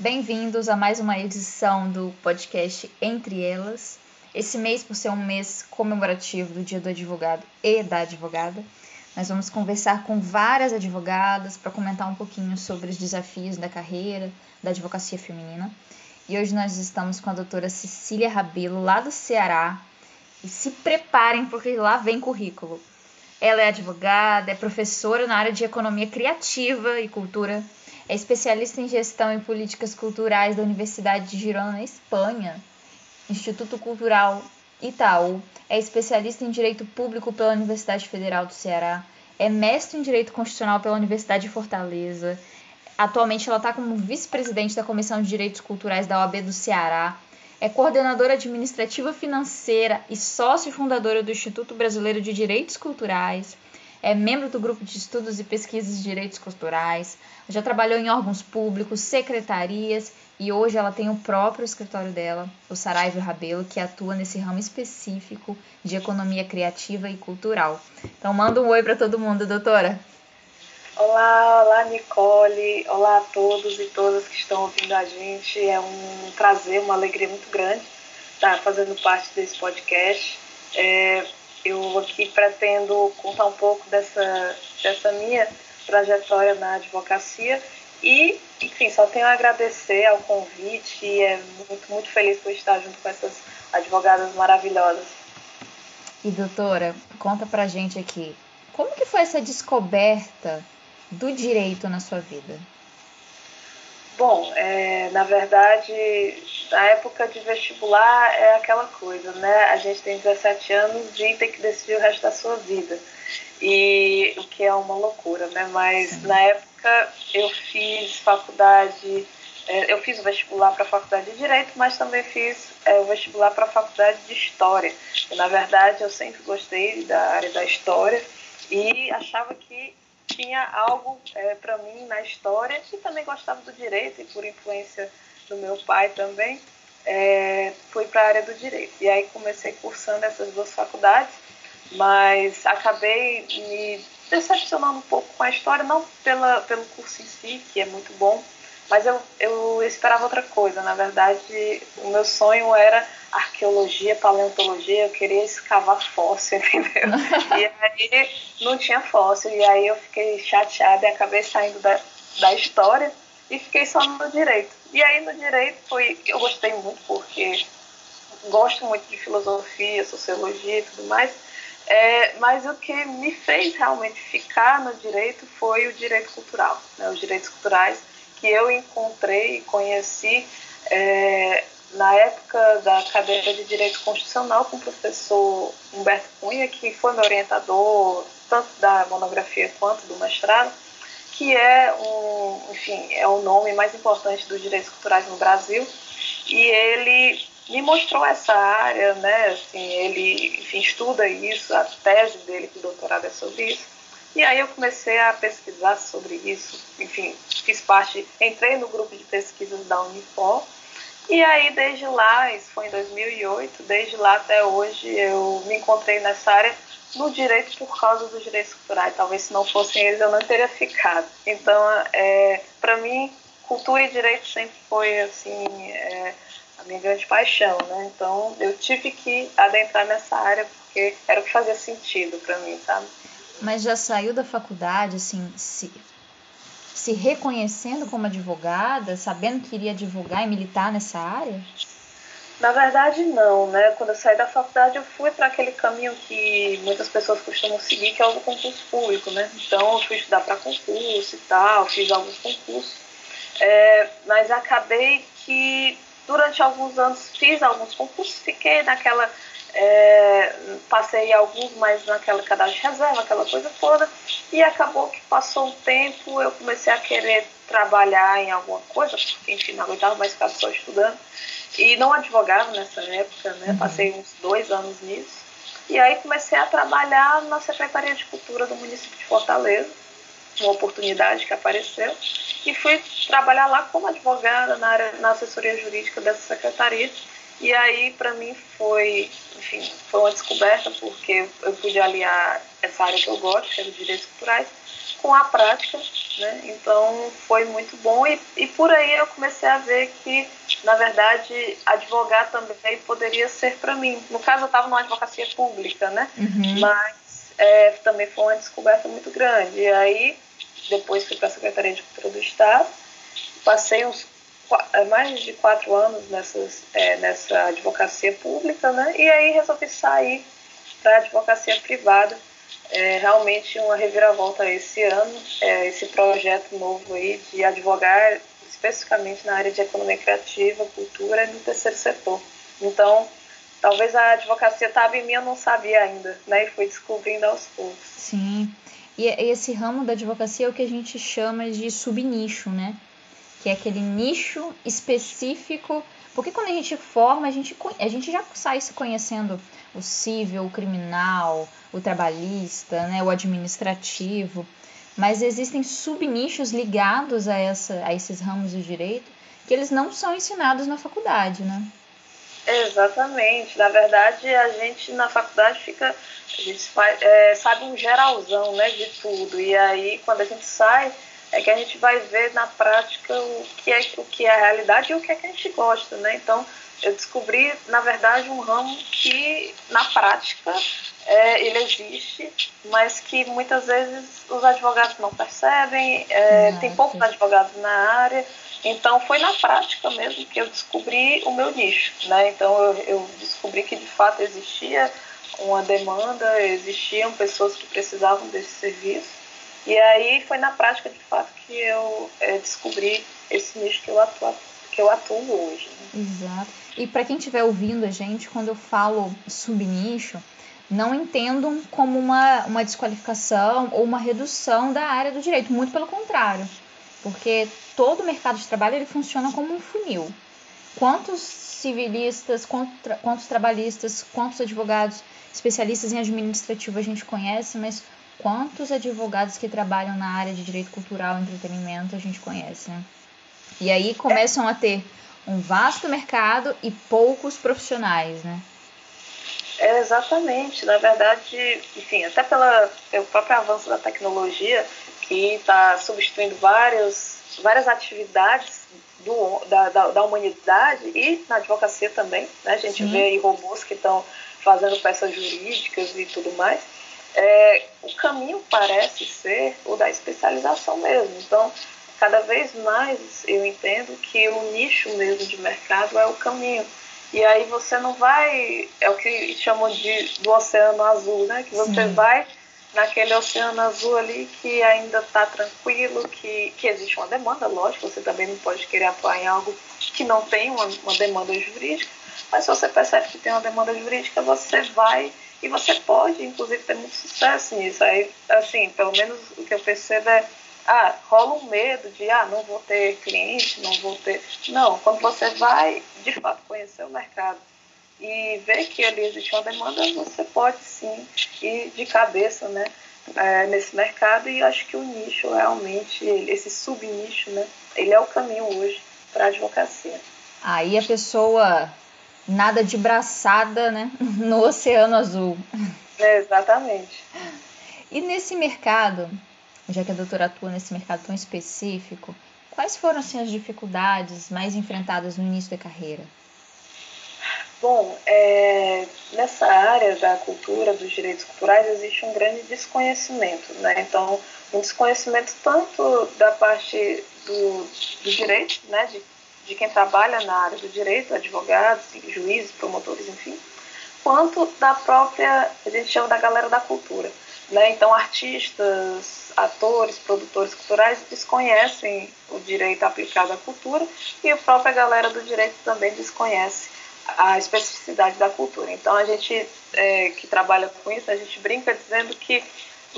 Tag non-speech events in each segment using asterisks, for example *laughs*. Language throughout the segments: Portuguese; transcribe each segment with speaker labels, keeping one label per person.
Speaker 1: Bem-vindos a mais uma edição do podcast Entre Elas. Esse mês, por ser um mês comemorativo do Dia do Advogado e da Advogada, nós vamos conversar com várias advogadas para comentar um pouquinho sobre os desafios da carreira da advocacia feminina. E hoje nós estamos com a doutora Cecília Rabelo, lá do Ceará. E se preparem, porque lá vem currículo. Ela é advogada, é professora na área de economia criativa e cultura é especialista em gestão e políticas culturais da Universidade de Girona, na Espanha. Instituto Cultural Itaú. É especialista em Direito Público pela Universidade Federal do Ceará. É mestre em Direito Constitucional pela Universidade de Fortaleza. Atualmente ela está como vice-presidente da Comissão de Direitos Culturais da OAB do Ceará. É coordenadora administrativa financeira e sócio fundadora do Instituto Brasileiro de Direitos Culturais é membro do grupo de estudos e pesquisas de direitos culturais, já trabalhou em órgãos públicos, secretarias e hoje ela tem o próprio escritório dela, o Saraiva Rabelo, que atua nesse ramo específico de economia criativa e cultural. Então manda um oi para todo mundo, doutora.
Speaker 2: Olá, olá Nicole, olá a todos e todas que estão ouvindo a gente. É um prazer, uma alegria muito grande estar fazendo parte desse podcast. É, eu aqui pretendo contar um pouco dessa, dessa minha trajetória na advocacia e, enfim, só tenho a agradecer ao convite e é muito, muito feliz por estar junto com essas advogadas maravilhosas.
Speaker 1: E doutora, conta pra gente aqui, como que foi essa descoberta do direito na sua vida?
Speaker 2: Bom, é, na verdade, na época de vestibular é aquela coisa, né? A gente tem 17 anos e tem que decidir o resto da sua vida. E o que é uma loucura, né? Mas Sim. na época eu fiz faculdade, é, eu fiz o vestibular para a faculdade de Direito, mas também fiz é, o vestibular para a faculdade de História. E, na verdade, eu sempre gostei da área da História e achava que tinha algo é, para mim na história e também gostava do direito e por influência do meu pai também é, fui para a área do direito. E aí comecei cursando essas duas faculdades mas acabei me decepcionando um pouco com a história não pela pelo curso em si que é muito bom mas eu, eu esperava outra coisa. Na verdade o meu sonho era arqueologia, paleontologia, eu queria escavar fóssil, *laughs* entendeu? e aí não tinha fóssil, e aí eu fiquei chateada e acabei saindo da, da história e fiquei só no direito. E aí no direito foi, eu gostei muito porque gosto muito de filosofia, sociologia e tudo mais, é, mas o que me fez realmente ficar no direito foi o direito cultural, né, os direitos culturais que eu encontrei e conheci é, na época da cadeira de Direito Constitucional com o professor Humberto Cunha, que foi meu orientador tanto da monografia quanto do mestrado, que é um, enfim, é o nome mais importante dos direitos culturais no Brasil, e ele me mostrou essa área, né, assim, ele, enfim, estuda isso, a tese dele de doutorado é sobre isso, e aí eu comecei a pesquisar sobre isso, enfim, fiz parte, entrei no grupo de pesquisas da Unifor, e aí, desde lá, isso foi em 2008, desde lá até hoje, eu me encontrei nessa área no direito por causa dos direitos culturais. Talvez se não fossem eles, eu não teria ficado. Então, é, para mim, cultura e direito sempre foi, assim, é, a minha grande paixão, né? Então, eu tive que adentrar nessa área porque era o que fazia sentido para mim, sabe?
Speaker 1: Mas já saiu da faculdade, assim, se se reconhecendo como advogada, sabendo que iria advogar e militar nessa área?
Speaker 2: Na verdade, não, né? Quando eu saí da faculdade, eu fui para aquele caminho que muitas pessoas costumam seguir, que é o do concurso público, né? Então, eu fui estudar para concurso e tal, fiz alguns concursos, é, mas acabei que durante alguns anos fiz alguns concursos, fiquei naquela é, passei alguns, mas naquela cadastro de reserva, aquela coisa toda, e acabou que passou um tempo, eu comecei a querer trabalhar em alguma coisa, porque enfim, não aguentava mais ficar só estudando, e não advogava nessa época, né? Uhum. Passei uns dois anos nisso. E aí comecei a trabalhar na Secretaria de Cultura do município de Fortaleza, uma oportunidade que apareceu, e fui trabalhar lá como advogada na, área, na assessoria jurídica dessa secretaria. E aí, para mim, foi, enfim, foi uma descoberta, porque eu pude aliar essa área que eu gosto, que é os direitos culturais, com a prática. né? Então foi muito bom e, e por aí eu comecei a ver que, na verdade, advogar também poderia ser para mim. No caso, eu estava numa advocacia pública, né?
Speaker 1: Uhum.
Speaker 2: Mas é, também foi uma descoberta muito grande. E aí, depois fui para a Secretaria de Cultura do Estado, passei uns mais de quatro anos nessas, é, nessa advocacia pública, né? E aí resolvi sair para a advocacia privada é realmente uma reviravolta esse ano, é, esse projeto novo aí de advogar especificamente na área de economia criativa, cultura e no terceiro setor. Então, talvez a advocacia estava em mim, eu não sabia ainda, né? E fui descobrindo aos poucos.
Speaker 1: Sim. E esse ramo da advocacia é o que a gente chama de subnicho, né? Que é aquele nicho específico. Porque quando a gente forma, a gente, a gente já sai se conhecendo o civil, o criminal, o trabalhista, né, o administrativo, mas existem subnichos ligados a, essa, a esses ramos do direito que eles não são ensinados na faculdade, né?
Speaker 2: Exatamente. Na verdade, a gente na faculdade fica, a gente faz, é, sabe um geralzão, né, de tudo. E aí, quando a gente sai, é que a gente vai ver na prática o que é o que é a realidade e o que é que a gente gosta, né? Então, eu descobri, na verdade, um ramo que, na prática, é, ele existe, mas que muitas vezes os advogados não percebem, é, tem poucos advogados na área, então foi na prática mesmo que eu descobri o meu nicho, né? Então eu, eu descobri que de fato existia uma demanda, existiam pessoas que precisavam desse serviço, e aí foi na prática de fato que eu é, descobri esse nicho que eu atuo, que eu atuo hoje.
Speaker 1: Né? Exato. E para quem estiver ouvindo a gente, quando eu falo subnicho, não entendam como uma, uma desqualificação ou uma redução da área do direito, muito pelo contrário, porque todo o mercado de trabalho ele funciona como um funil. Quantos civilistas, quantos trabalhistas, quantos advogados especialistas em administrativo a gente conhece, mas quantos advogados que trabalham na área de direito cultural e entretenimento a gente conhece, né? E aí começam a ter um vasto mercado e poucos profissionais, né?
Speaker 2: É, exatamente. Na verdade, enfim, até pela, pelo próprio avanço da tecnologia, que está substituindo vários, várias atividades do, da, da, da, humanidade e na advocacia também. Né? A gente Sim. vê aí robôs que estão fazendo peças jurídicas e tudo mais. É, o caminho parece ser o da especialização mesmo. Então, cada vez mais eu entendo que o nicho mesmo de mercado é o caminho. E aí você não vai, é o que chamam de do oceano azul, né? Que você Sim. vai naquele oceano azul ali que ainda está tranquilo, que, que existe uma demanda, lógico, você também não pode querer atuar em algo que não tem uma, uma demanda jurídica, mas se você percebe que tem uma demanda jurídica, você vai e você pode, inclusive, ter muito sucesso nisso. Aí, assim, pelo menos o que eu percebo é ah, rola um medo de, ah, não vou ter cliente, não vou ter. Não, quando você vai, de fato, conhecer o mercado e ver que ali existe uma demanda, você pode sim ir de cabeça, né, é, nesse mercado e acho que o nicho realmente, esse subnicho, né, ele é o caminho hoje para a advocacia.
Speaker 1: Aí a pessoa nada de braçada, né, *laughs* no oceano azul.
Speaker 2: É, exatamente.
Speaker 1: E nesse mercado, já que a doutora atua nesse mercado tão específico, quais foram assim, as dificuldades mais enfrentadas no início da carreira?
Speaker 2: Bom, é, nessa área da cultura, dos direitos culturais, existe um grande desconhecimento, né? Então, um desconhecimento tanto da parte do, do direito, né? De, de quem trabalha na área do direito, advogados, juízes, promotores, enfim, quanto da própria, a gente chama da galera da cultura, né? Então, artistas, atores, produtores culturais desconhecem o direito aplicado à cultura e a própria galera do direito também desconhece a especificidade da cultura. Então a gente é, que trabalha com isso, a gente brinca dizendo que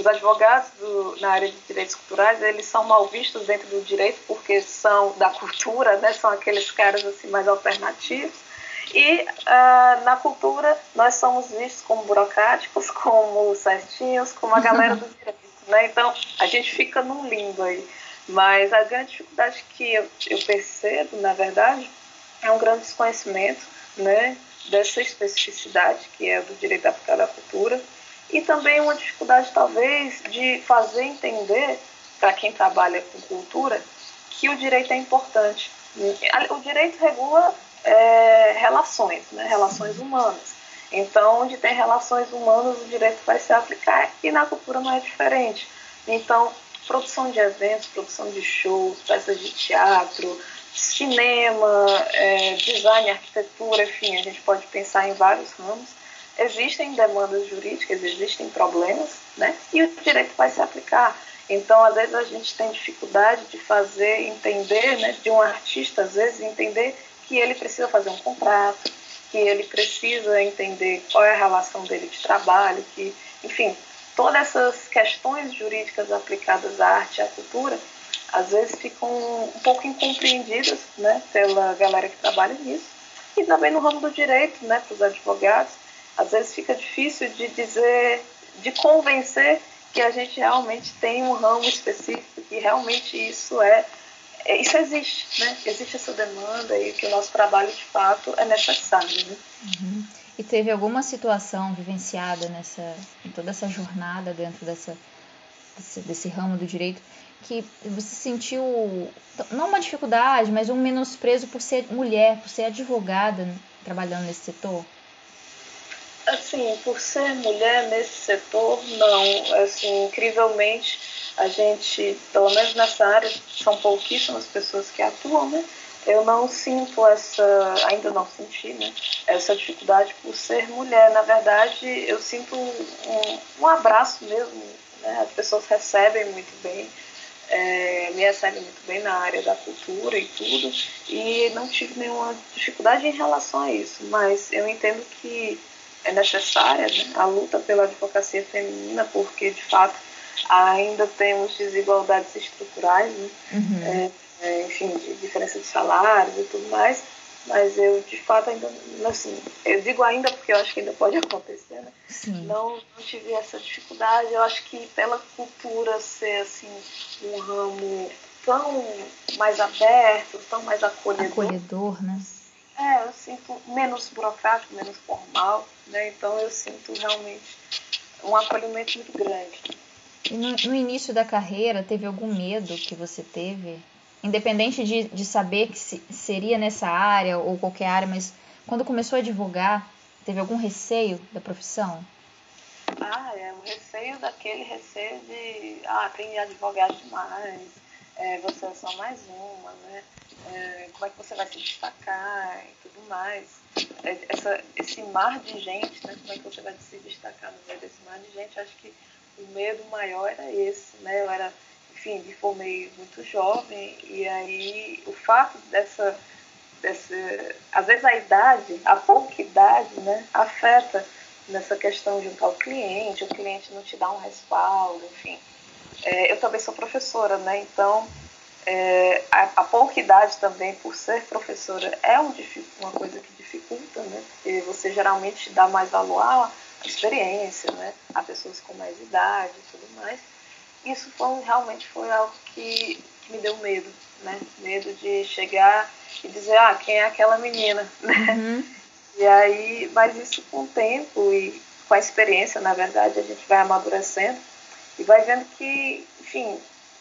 Speaker 2: os advogados do, na área de direitos culturais eles são mal vistos dentro do direito porque são da cultura, né? São aqueles caras assim mais alternativos. E uh, na cultura nós somos vistos como burocráticos, *laughs* como certinhos, como a galera do *laughs* direito. Né? Então, a gente fica num limbo aí. Mas a grande dificuldade que eu, eu percebo, na verdade, é um grande desconhecimento né, dessa especificidade que é do direito aplicado à cultura e também uma dificuldade, talvez, de fazer entender para quem trabalha com cultura, que o direito é importante. O direito regula é, relações, né? relações humanas. Então, onde tem relações humanas, o direito vai se aplicar e na cultura não é diferente. Então, produção de eventos, produção de shows, peças de teatro, cinema, é, design, arquitetura, enfim, a gente pode pensar em vários ramos. Existem demandas jurídicas, existem problemas, né? E o direito vai se aplicar. Então, às vezes a gente tem dificuldade de fazer entender, né, de um artista, às vezes entender que ele precisa fazer um contrato, que ele precisa entender qual é a relação dele de trabalho, que, enfim, todas essas questões jurídicas aplicadas à arte e à cultura, às vezes ficam um pouco incompreendidas, né, pela galera que trabalha nisso, e também no ramo do direito, né, para os advogados, às vezes fica difícil de dizer, de convencer que a gente realmente tem um ramo específico, que realmente isso é é, isso existe, né? Existe essa demanda e que o nosso trabalho de fato é necessário, né?
Speaker 1: Uhum. E teve alguma situação vivenciada nessa, em toda essa jornada dentro dessa, desse, desse ramo do direito que você sentiu não uma dificuldade, mas um menosprezo por ser mulher, por ser advogada trabalhando nesse setor?
Speaker 2: Assim, por ser mulher nesse setor, não. Assim, incrivelmente, a gente, pelo menos nessa área, são pouquíssimas pessoas que atuam, né? Eu não sinto essa, ainda não senti, né? Essa dificuldade por ser mulher. Na verdade, eu sinto um, um abraço mesmo, né? As pessoas recebem muito bem. É, me recebem muito bem na área da cultura e tudo, e não tive nenhuma dificuldade em relação a isso, mas eu entendo que é necessária né, a luta pela advocacia feminina, porque de fato ainda temos desigualdades estruturais, né? uhum. é, é, enfim, de diferença de salários e tudo mais, mas eu de fato ainda, assim, eu digo ainda porque eu acho que ainda pode *laughs* acontecer, né? Não, não tive essa dificuldade, eu acho que pela cultura ser assim um ramo tão mais aberto, tão mais acolhedor.
Speaker 1: Acolhedor, né?
Speaker 2: É, eu sinto menos burocrático, menos formal, né? Então eu sinto realmente um acolhimento muito grande.
Speaker 1: E no, no, início da carreira, teve algum medo que você teve? Independente de, de saber que se, seria nessa área ou qualquer área, mas quando começou a advogar, teve algum receio da profissão?
Speaker 2: Ah, é o receio daquele receio de, ah, tem advogado demais, é, você é só mais uma, né? É, como é que você vai se destacar e tudo mais. É, essa, esse mar de gente, né? Como é que você vai se destacar no meio desse mar de gente? Acho que o medo maior era esse, né? Eu era, enfim, me formei muito jovem e aí o fato dessa, dessa às vezes a idade, a pouca idade, né, afeta nessa questão de um tal cliente, o cliente não te dá um respaldo, enfim. É, eu também sou professora, né? Então é, a, a, pouca idade também, por ser professora, é um, uma coisa que dificulta, né? Porque você geralmente dá mais valor à experiência, né? A pessoas com mais idade e tudo mais. Isso foi, realmente foi algo que, que me deu medo, né? Medo de chegar e dizer, ah, quem é aquela menina, *laughs* né? Uhum. E aí, mas isso com o tempo e com a experiência, na verdade, a gente vai amadurecendo e vai vendo que, enfim,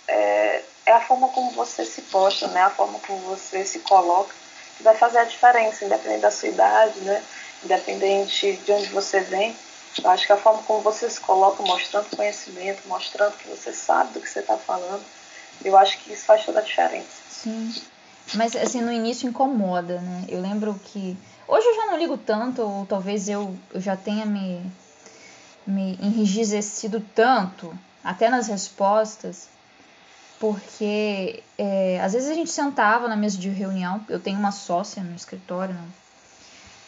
Speaker 2: é, é a forma como você se posta, né? A forma como você se coloca que vai fazer a diferença, independente da sua idade, né? Independente de onde você vem. Eu acho que a forma como você se coloca, mostrando conhecimento, mostrando que você sabe do que você está falando, eu acho que isso faz toda a diferença.
Speaker 1: Sim. Mas assim, no início incomoda, né? Eu lembro que. Hoje eu já não ligo tanto, ou talvez eu, eu já tenha me, me enrijecido tanto, até nas respostas, porque é, às vezes a gente sentava na mesa de reunião, eu tenho uma sócia no escritório, né?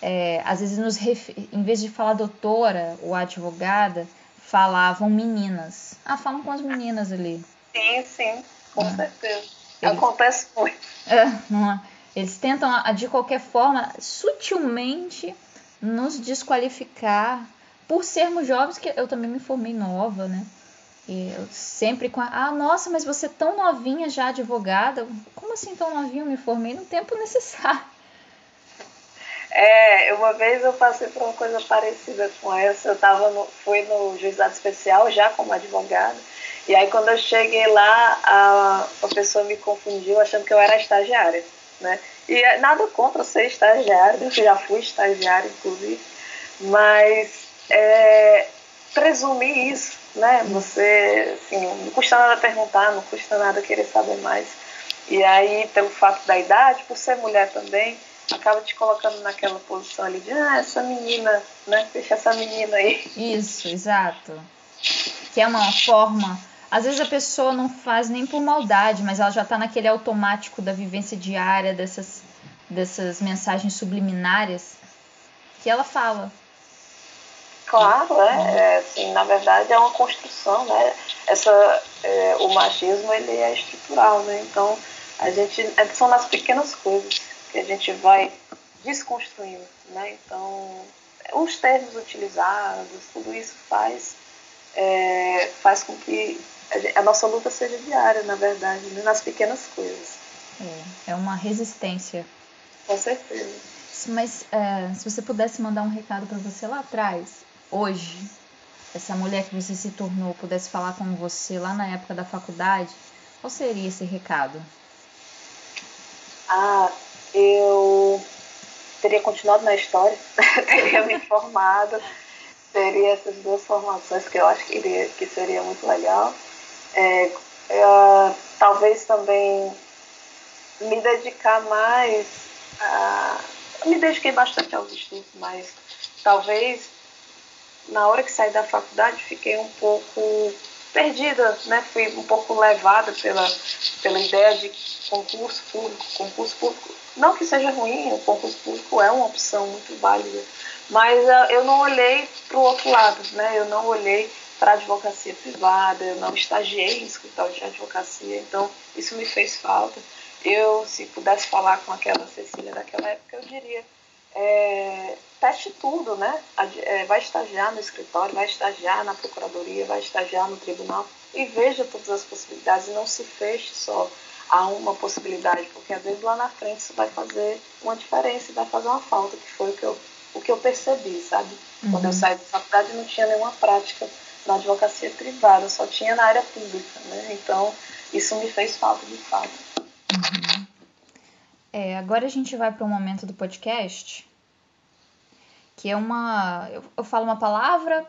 Speaker 1: é, às vezes nos em vez de falar doutora ou advogada, falavam meninas. Ah, falam com as meninas ali.
Speaker 2: Sim, sim, com ah. certeza. Eles, Acontece muito.
Speaker 1: É, é? Eles tentam, de qualquer forma, sutilmente nos desqualificar por sermos jovens, que eu também me formei nova, né? Eu sempre com a, ah, nossa, mas você é tão novinha já advogada? Como assim tão novinha? Eu me formei no tempo necessário.
Speaker 2: É, uma vez eu passei por uma coisa parecida com essa. Eu tava no, fui no juizado especial já como advogada. E aí quando eu cheguei lá, a, a pessoa me confundiu achando que eu era estagiária, né? E é, nada contra ser estagiária, eu já fui estagiária, inclusive. Mas é, presumir isso, né? Você, assim, não custa nada perguntar, não custa nada querer saber mais. E aí, pelo fato da idade, por ser mulher também, acaba te colocando naquela posição ali de, ah, essa menina, né? Deixa essa menina aí.
Speaker 1: Isso, exato. Que é uma forma. Às vezes a pessoa não faz nem por maldade, mas ela já está naquele automático da vivência diária, dessas, dessas mensagens subliminares que ela fala.
Speaker 2: Claro, é, é assim, na verdade é uma construção, né? Essa, é, o machismo ele é estrutural, né? Então a gente é, são nas pequenas coisas que a gente vai desconstruindo, né? Então, os termos utilizados, tudo isso faz, é, faz com que a nossa luta seja diária, na verdade, né? nas pequenas coisas.
Speaker 1: É, é uma resistência.
Speaker 2: Com certeza.
Speaker 1: Mas é, se você pudesse mandar um recado para você lá atrás, hoje, essa mulher que você se tornou pudesse falar com você lá na época da faculdade, qual seria esse recado?
Speaker 2: Ah, eu teria continuado na história, *laughs* teria me formado, teria essas duas formações que eu acho que, iria, que seria muito legal. É, talvez também me dedicar mais a. Me dediquei bastante aos estudos, mas talvez na hora que saí da faculdade fiquei um pouco perdida, né? Fui um pouco levada pela, pela ideia de concurso público, concurso público não que seja ruim, o concurso público é uma opção muito válida, mas uh, eu não olhei para o outro lado, né? Eu não olhei para a advocacia privada, eu não estagiei em escritório de advocacia, então isso me fez falta. Eu, se pudesse falar com aquela Cecília daquela época, eu diria: é, teste tudo, né? É, vai estagiar no escritório, vai estagiar na procuradoria, vai estagiar no tribunal e veja todas as possibilidades e não se feche só há uma possibilidade, porque às vezes lá na frente isso vai fazer uma diferença e vai fazer uma falta, que foi o que eu, o que eu percebi, sabe? Uhum. Quando eu uhum. saí da faculdade não tinha nenhuma prática na advocacia privada, só tinha na área pública, né? Então isso me fez falta de fato.
Speaker 1: Uhum. É, agora a gente vai para um momento do podcast que é uma. Eu, eu falo uma palavra,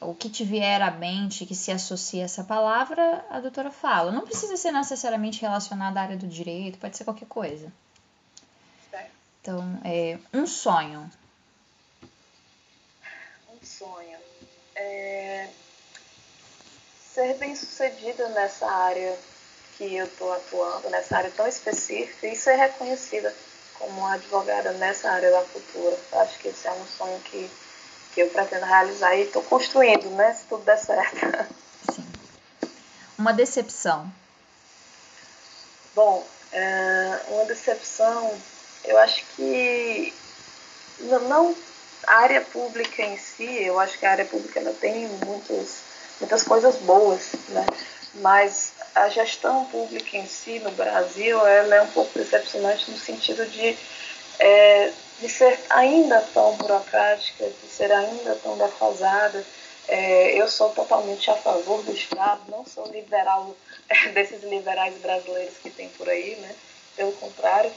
Speaker 1: o que te vier à mente que se associa a essa palavra, a doutora fala. Não precisa ser necessariamente relacionado à área do direito, pode ser qualquer coisa. Então, é um sonho.
Speaker 2: Um sonho. É... Ser bem sucedida nessa área que eu estou atuando, nessa área tão específica, e ser reconhecida como advogada nessa área da cultura. Acho que esse é um sonho que que eu pretendo realizar e estou construindo, né? Se tudo der certo.
Speaker 1: Sim. Uma decepção.
Speaker 2: Bom, é, uma decepção, eu acho que não a área pública em si, eu acho que a área pública ela tem muitos, muitas coisas boas, né? Mas a gestão pública em si no Brasil, ela é um pouco decepcionante no sentido de é, de ser ainda tão burocrática, de ser ainda tão defasada. É, eu sou totalmente a favor do Estado, não sou liberal *laughs* desses liberais brasileiros que tem por aí, né? Pelo contrário,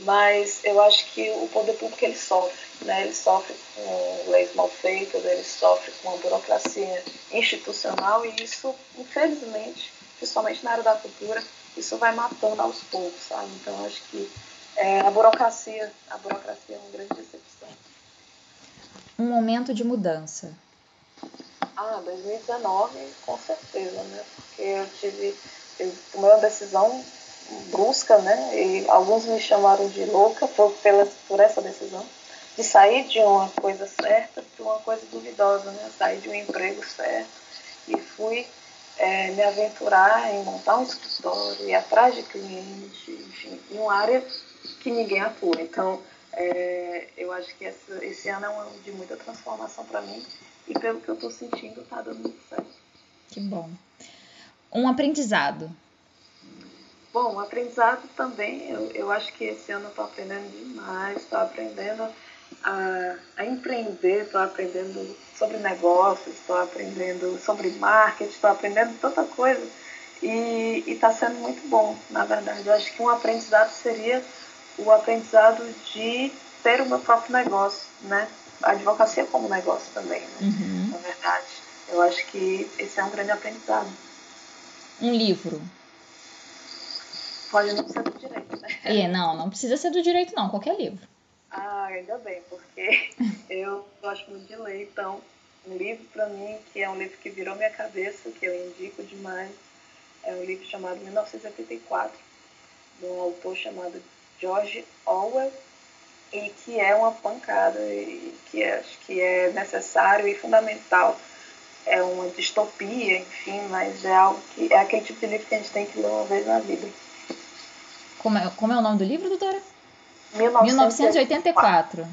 Speaker 2: mas eu acho que o poder público ele sofre, né? Ele sofre com leis mal feitas, ele sofre com a burocracia institucional e isso, infelizmente, principalmente na área da cultura, isso vai matando aos poucos, sabe? Então acho que é, a burocracia. A burocracia é uma grande decepção.
Speaker 1: Um momento de mudança.
Speaker 2: Ah, 2019, com certeza, né? Porque eu tive. Eu tomei uma decisão brusca, né? E alguns me chamaram de louca por, pela, por essa decisão. De sair de uma coisa certa para uma coisa duvidosa, né? Sair de um emprego certo e fui é, me aventurar em montar um escritório, ir atrás de clientes, enfim, em uma área que ninguém atua. Então, é, eu acho que essa, esse ano é um ano de muita transformação para mim e pelo que eu estou sentindo, está dando muito certo.
Speaker 1: Que bom. Um aprendizado.
Speaker 2: Bom, aprendizado também, eu, eu acho que esse ano eu estou aprendendo demais, estou aprendendo a, a empreender, estou aprendendo sobre negócios, estou aprendendo sobre marketing, estou aprendendo tanta coisa e está sendo muito bom, na verdade. Eu acho que um aprendizado seria o aprendizado de ter o meu próprio negócio, né? A advocacia como negócio também, né? Uhum. Na verdade. Eu acho que esse é um grande aprendizado.
Speaker 1: Um livro.
Speaker 2: Pode não ser do direito, né? É,
Speaker 1: não, não precisa ser do direito, não, qualquer livro.
Speaker 2: Ah, ainda bem, porque *laughs* eu gosto muito de ler, então um livro para mim que é um livro que virou minha cabeça, que eu indico demais, é um livro chamado 1984, de um autor chamado George Orwell, e que é uma pancada, e que é, acho que é necessário e fundamental. É uma distopia, enfim, mas é algo que é aquele tipo de livro que a gente tem que ler uma vez na vida.
Speaker 1: Como é, como é o nome do livro, doutora?
Speaker 2: 1984.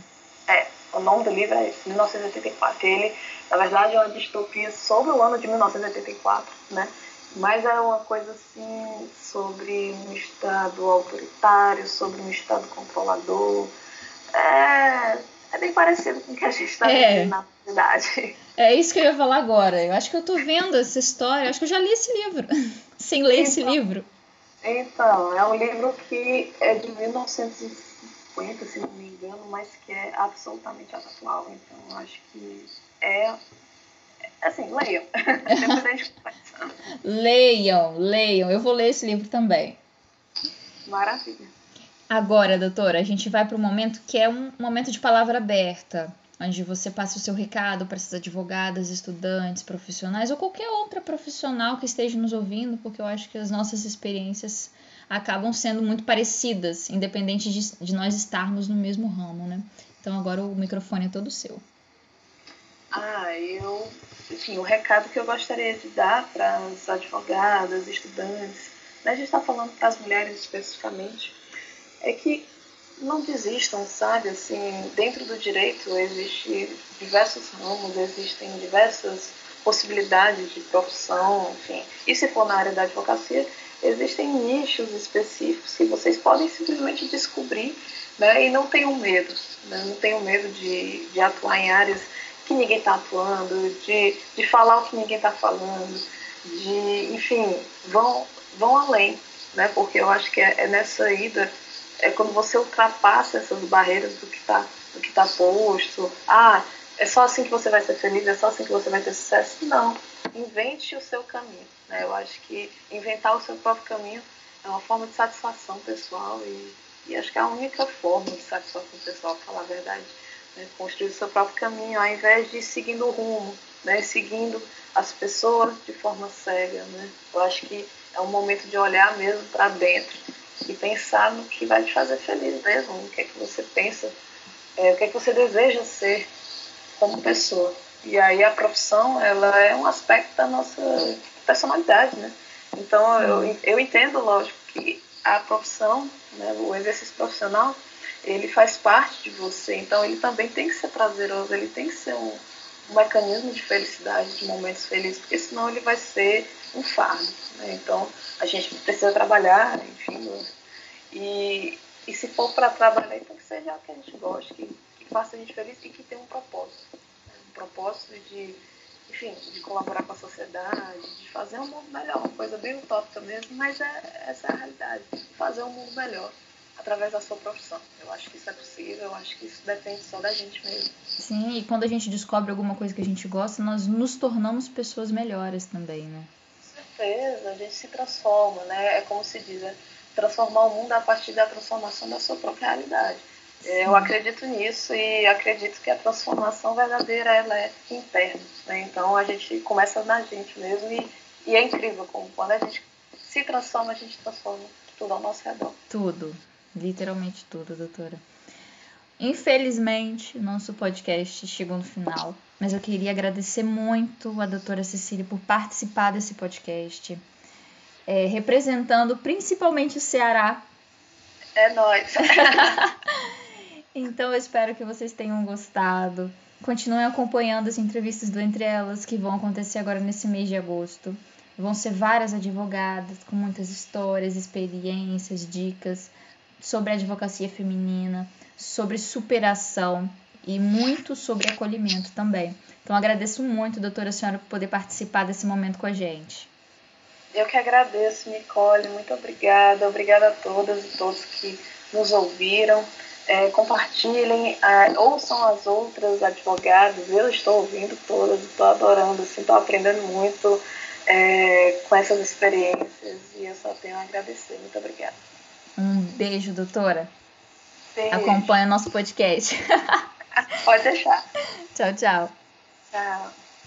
Speaker 2: É, o nome do livro é 1984. Ele, na verdade, é uma distopia sobre o ano de 1984, né? Mas é uma coisa assim sobre um Estado autoritário, sobre um Estado controlador. É, é bem parecido com o que a gente está é. vendo na cidade.
Speaker 1: É isso que eu ia falar agora. Eu acho que eu tô vendo essa história. Eu acho que eu já li esse livro, *laughs* sem ler então, esse livro.
Speaker 2: Então, é um livro que é de 1950, se não me engano, mas que é absolutamente atual. Então, acho que é assim, leiam. Depois a gente conversa.
Speaker 1: Leiam, leiam. Eu vou ler esse livro também.
Speaker 2: Maravilha.
Speaker 1: Agora, doutora, a gente vai para o momento que é um momento de palavra aberta, onde você passa o seu recado para essas advogadas, estudantes, profissionais ou qualquer outra profissional que esteja nos ouvindo, porque eu acho que as nossas experiências acabam sendo muito parecidas, independente de, de nós estarmos no mesmo ramo, né? Então agora o microfone é todo seu.
Speaker 2: Ah, eu enfim, o recado que eu gostaria de dar para as advogadas, estudantes, né, a gente está falando para as mulheres especificamente, é que não desistam, sabe? Assim, dentro do direito existem diversos ramos, existem diversas possibilidades de profissão, enfim. E se for na área da advocacia, existem nichos específicos que vocês podem simplesmente descobrir, né? E não tenham medo, né? não tenham medo de, de atuar em áreas que ninguém está atuando, de, de falar o que ninguém está falando, de, enfim, vão, vão além, né? Porque eu acho que é, é nessa ida, é quando você ultrapassa essas barreiras do que está tá posto. Ah, é só assim que você vai ser feliz, é só assim que você vai ter sucesso. Não, invente o seu caminho. Né? Eu acho que inventar o seu próprio caminho é uma forma de satisfação pessoal e, e acho que é a única forma de satisfação pessoal, falar a verdade né, construir o seu próprio caminho, ao invés de seguindo o rumo, né, seguindo as pessoas de forma cega. Né. Eu acho que é um momento de olhar mesmo para dentro e pensar no que vai te fazer feliz mesmo, o que é que você pensa, é, o que é que você deseja ser como pessoa. E aí a profissão, ela é um aspecto da nossa personalidade, né? Então eu, eu entendo, lógico, que a profissão, né, o exercício profissional, ele faz parte de você, então ele também tem que ser prazeroso, ele tem que ser um, um mecanismo de felicidade, de momentos felizes, porque senão ele vai ser um fardo. Né? Então a gente precisa trabalhar, enfim, e, e se for para trabalhar, então que seja o que a gente gosta, que, que faça a gente feliz e que tenha um propósito. Propósito de, enfim, de colaborar com a sociedade, de fazer um mundo melhor, uma coisa bem utópica mesmo, mas é, essa é a realidade, fazer um mundo melhor através da sua profissão. Eu acho que isso é possível, eu acho que isso depende só da gente mesmo.
Speaker 1: Sim, e quando a gente descobre alguma coisa que a gente gosta, nós nos tornamos pessoas melhores também, né?
Speaker 2: Com certeza, a gente se transforma, né? É como se diz, é transformar o mundo a partir da transformação da sua própria realidade. Eu acredito nisso e acredito que a transformação verdadeira ela é interna. Né? Então a gente começa na gente mesmo e, e é incrível como quando a gente se transforma, a gente transforma tudo ao nosso redor.
Speaker 1: Tudo. Literalmente tudo, doutora. Infelizmente, nosso podcast chegou no final, mas eu queria agradecer muito a doutora Cecília por participar desse podcast, é, representando principalmente o Ceará.
Speaker 2: É nóis! *laughs*
Speaker 1: então, eu espero que vocês tenham gostado. Continuem acompanhando as entrevistas do Entre Elas, que vão acontecer agora nesse mês de agosto. Vão ser várias advogadas com muitas histórias, experiências, dicas sobre advocacia feminina, sobre superação e muito sobre acolhimento também. Então agradeço muito, doutora senhora, por poder participar desse momento com a gente.
Speaker 2: Eu que agradeço, Nicole, muito obrigada. Obrigada a todas e todos que nos ouviram. É, compartilhem, é, ouçam as outras advogadas. Eu estou ouvindo todas, estou adorando, estou assim, aprendendo muito é, com essas experiências e eu só tenho a agradecer. Muito obrigada.
Speaker 1: Um beijo, doutora.
Speaker 2: Beijo.
Speaker 1: Acompanha o nosso podcast.
Speaker 2: Pode deixar. *laughs*
Speaker 1: tchau, tchau.
Speaker 2: Tchau.